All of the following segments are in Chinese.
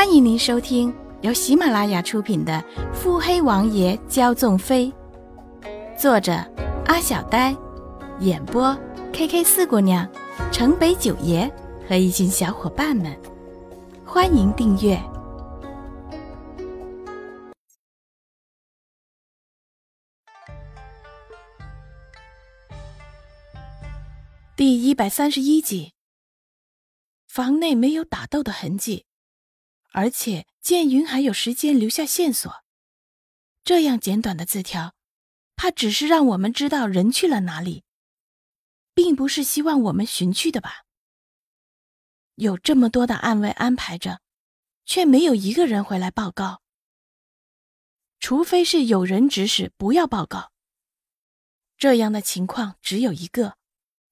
欢迎您收听由喜马拉雅出品的《腹黑王爷骄纵妃》，作者阿小呆，演播 K K 四姑娘、城北九爷和一群小伙伴们。欢迎订阅第一百三十一集。房内没有打斗的痕迹。而且剑云还有时间留下线索，这样简短的字条，怕只是让我们知道人去了哪里，并不是希望我们寻去的吧？有这么多的暗卫安排着，却没有一个人回来报告，除非是有人指使不要报告。这样的情况只有一个：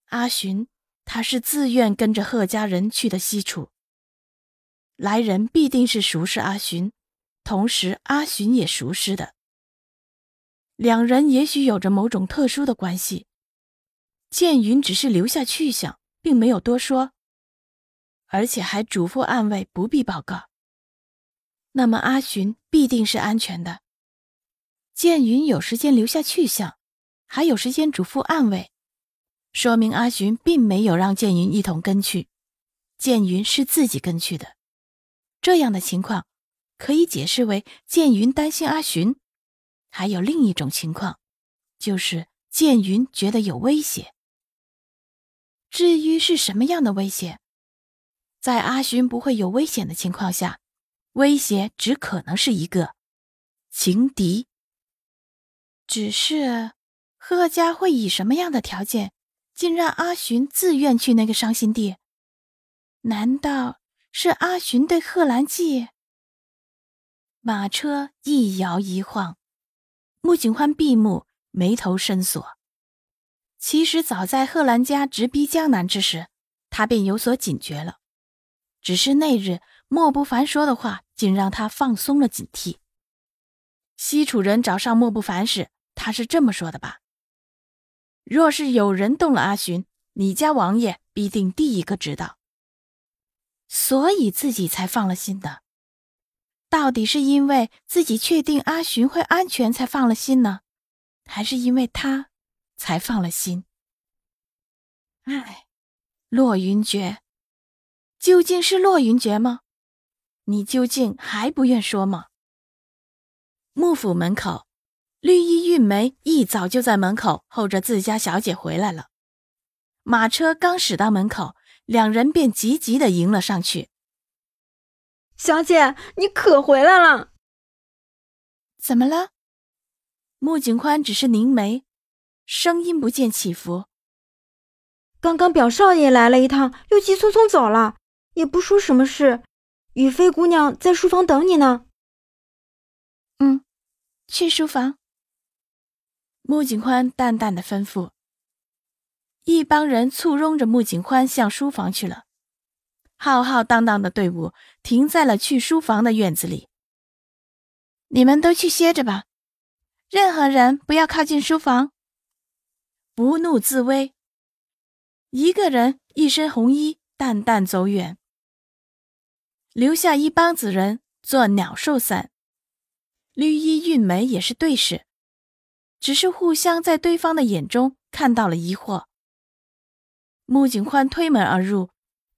阿寻，他是自愿跟着贺家人去的西楚。来人必定是熟识阿寻，同时阿寻也熟识的。两人也许有着某种特殊的关系。剑云只是留下去向，并没有多说，而且还嘱咐暗卫不必报告。那么阿寻必定是安全的。剑云有时间留下去向，还有时间嘱咐暗卫，说明阿寻并没有让剑云一同跟去，剑云是自己跟去的。这样的情况，可以解释为剑云担心阿寻；还有另一种情况，就是剑云觉得有威胁。至于是什么样的威胁，在阿寻不会有危险的情况下，威胁只可能是一个情敌。只是贺家会以什么样的条件，竟让阿寻自愿去那个伤心地？难道？是阿寻对贺兰记。马车一摇一晃，穆景欢闭目，眉头深锁。其实早在贺兰家直逼江南之时，他便有所警觉了。只是那日莫不凡说的话，竟让他放松了警惕。西楚人找上莫不凡时，他是这么说的吧：“若是有人动了阿寻，你家王爷必定第一个知道。”所以自己才放了心的，到底是因为自己确定阿寻会安全才放了心呢，还是因为他才放了心？唉，洛云珏，究竟是洛云珏吗？你究竟还不愿说吗？幕府门口，绿衣玉梅一早就在门口候着自家小姐回来了，马车刚驶到门口。两人便急急的迎了上去。小姐，你可回来了？怎么了？穆景宽只是凝眉，声音不见起伏。刚刚表少爷来了一趟，又急匆匆走了，也不说什么事。雨飞姑娘在书房等你呢。嗯，去书房。穆景宽淡淡的吩咐。一帮人簇拥着穆景欢向书房去了，浩浩荡荡的队伍停在了去书房的院子里。你们都去歇着吧，任何人不要靠近书房。不怒自威。一个人一身红衣，淡淡走远，留下一帮子人做鸟兽散。绿衣韵梅也是对视，只是互相在对方的眼中看到了疑惑。穆景欢推门而入，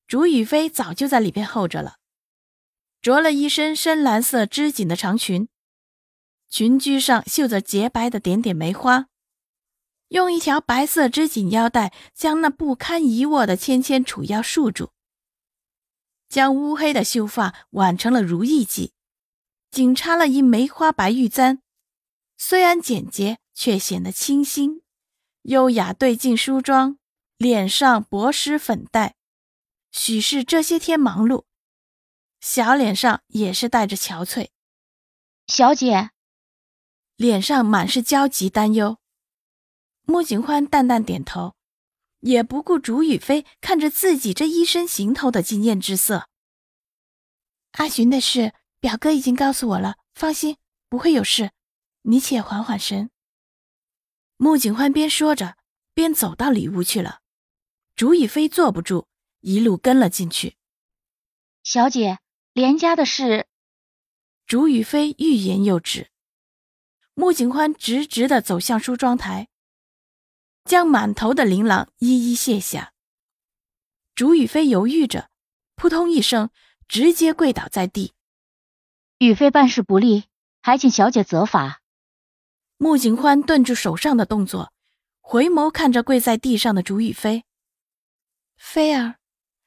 竹雨飞早就在里边候着了，着了一身深蓝色织锦的长裙，裙裾上绣着洁白的点点梅花，用一条白色织锦腰带将那不堪一握的纤纤楚腰束住，将乌黑的秀发挽成了如意髻，仅插了一梅花白玉簪，虽然简洁，却显得清新优雅，对镜梳妆。脸上薄施粉黛，许是这些天忙碌，小脸上也是带着憔悴。小姐，脸上满是焦急担忧。穆景欢淡淡点头，也不顾竹雨飞看着自己这一身行头的惊艳之色。阿寻的事，表哥已经告诉我了，放心，不会有事，你且缓缓神。穆景欢边说着，边走到里屋去了。竹雨飞坐不住，一路跟了进去。小姐，连家的事。竹雨飞欲言又止。穆景欢直直的走向梳妆台，将满头的琳琅一一卸下。竹雨飞犹豫着，扑通一声，直接跪倒在地。雨飞办事不力，还请小姐责罚。穆景欢顿住手上的动作，回眸看着跪在地上的竹雨飞：“飞儿，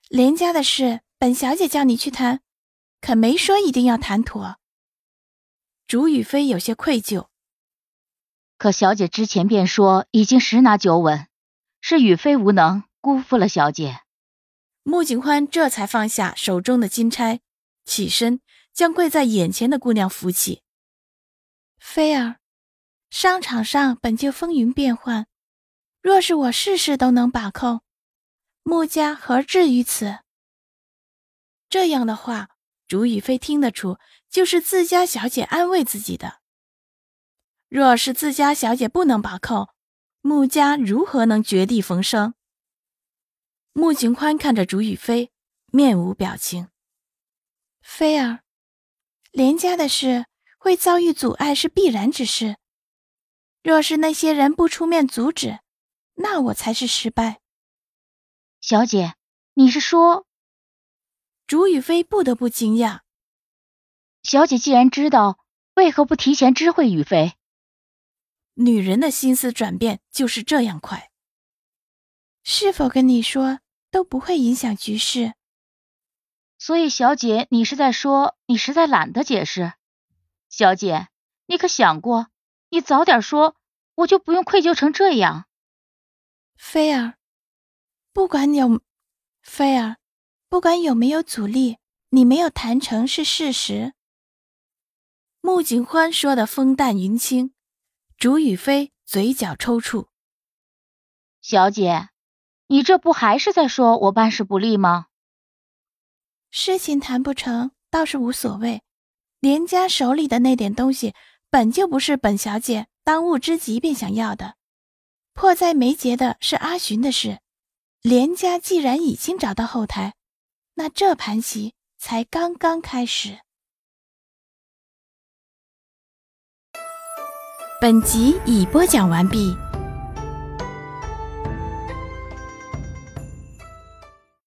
连家的事，本小姐叫你去谈，可没说一定要谈妥。”竹雨飞有些愧疚。可小姐之前便说已经十拿九稳，是雨飞无能，辜负了小姐。穆景欢这才放下手中的金钗，起身将跪在眼前的姑娘扶起。菲儿，商场上本就风云变幻，若是我事事都能把控，穆家何至于此？这样的话，竹雨飞听得出，就是自家小姐安慰自己的。若是自家小姐不能把控，穆家如何能绝地逢生？穆景宽看着竹雨飞，面无表情。菲儿，连家的事会遭遇阻碍是必然之事。若是那些人不出面阻止，那我才是失败。小姐，你是说？竹雨飞不得不惊讶。小姐既然知道，为何不提前知会雨飞？女人的心思转变就是这样快。是否跟你说都不会影响局势？所以，小姐，你是在说你实在懒得解释？小姐，你可想过，你早点说，我就不用愧疚成这样。菲儿，不管有菲儿，不管有没有阻力，你没有谈成是事实。穆景欢说的风淡云轻。竹雨飞嘴角抽搐，小姐，你这不还是在说我办事不力吗？事情谈不成倒是无所谓，连家手里的那点东西本就不是本小姐当务之急便想要的，迫在眉睫的是阿寻的事。连家既然已经找到后台，那这盘棋才刚刚开始。本集已播讲完毕。